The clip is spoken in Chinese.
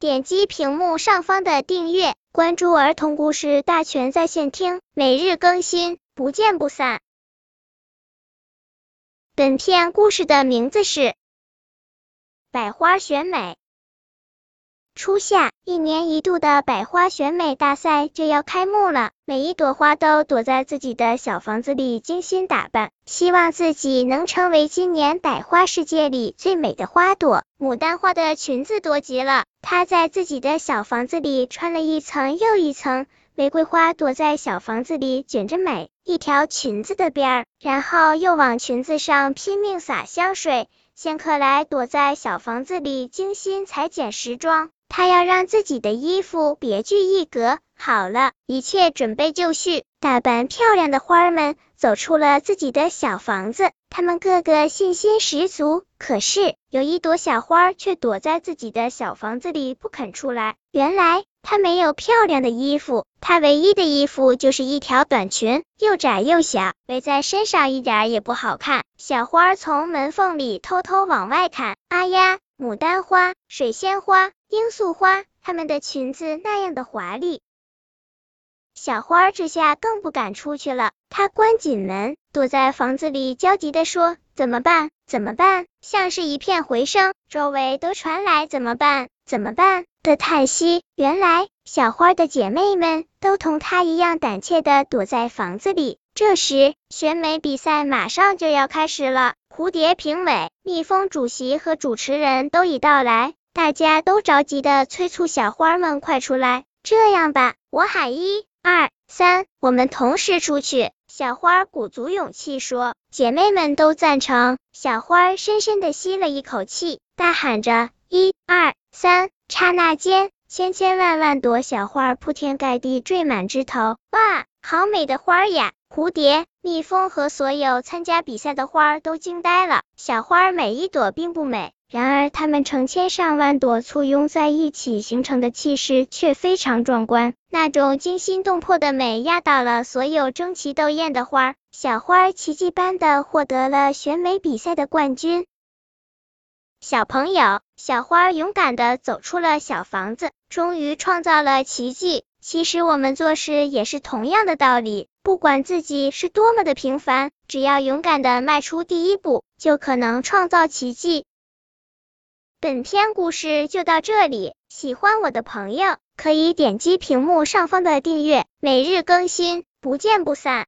点击屏幕上方的订阅，关注儿童故事大全在线听，每日更新，不见不散。本片故事的名字是《百花选美》。初夏，一年一度的百花选美大赛就要开幕了。每一朵花都躲在自己的小房子里精心打扮，希望自己能成为今年百花世界里最美的花朵。牡丹花的裙子多极了，它在自己的小房子里穿了一层又一层。玫瑰花躲在小房子里卷着美一条裙子的边儿，然后又往裙子上拼命撒香水。仙客来躲在小房子里精心裁剪时装。他要让自己的衣服别具一格。好了，一切准备就绪，打扮漂亮的花儿们走出了自己的小房子，他们个个信心十足。可是有一朵小花却躲在自己的小房子里不肯出来。原来它没有漂亮的衣服，它唯一的衣服就是一条短裙，又窄又小，围在身上一点也不好看。小花从门缝里偷偷往外看，啊呀！牡丹花、水仙花、罂粟花，它们的裙子那样的华丽，小花这下更不敢出去了。她关紧门，躲在房子里，焦急地说：“怎么办？怎么办？”像是一片回声，周围都传来“怎么办？怎么办？”的叹息。原来，小花的姐妹们都同她一样胆怯的躲在房子里。这时，选美比赛马上就要开始了。蝴蝶评委、蜜蜂主席和主持人都已到来，大家都着急的催促小花们快出来。这样吧，我喊一、二、三，我们同时出去。小花鼓足勇气说，姐妹们都赞成。小花深深的吸了一口气，大喊着一、二、三。刹那间，千千万万朵小花铺天盖地缀满枝头。哇，好美的花呀！蝴蝶、蜜蜂和所有参加比赛的花儿都惊呆了。小花儿每一朵并不美，然而它们成千上万朵簇拥在一起形成的气势却非常壮观。那种惊心动魄的美压倒了所有争奇斗艳的花儿。小花儿奇迹般的获得了选美比赛的冠军。小朋友，小花儿勇敢的走出了小房子，终于创造了奇迹。其实我们做事也是同样的道理。不管自己是多么的平凡，只要勇敢的迈出第一步，就可能创造奇迹。本篇故事就到这里，喜欢我的朋友可以点击屏幕上方的订阅，每日更新，不见不散。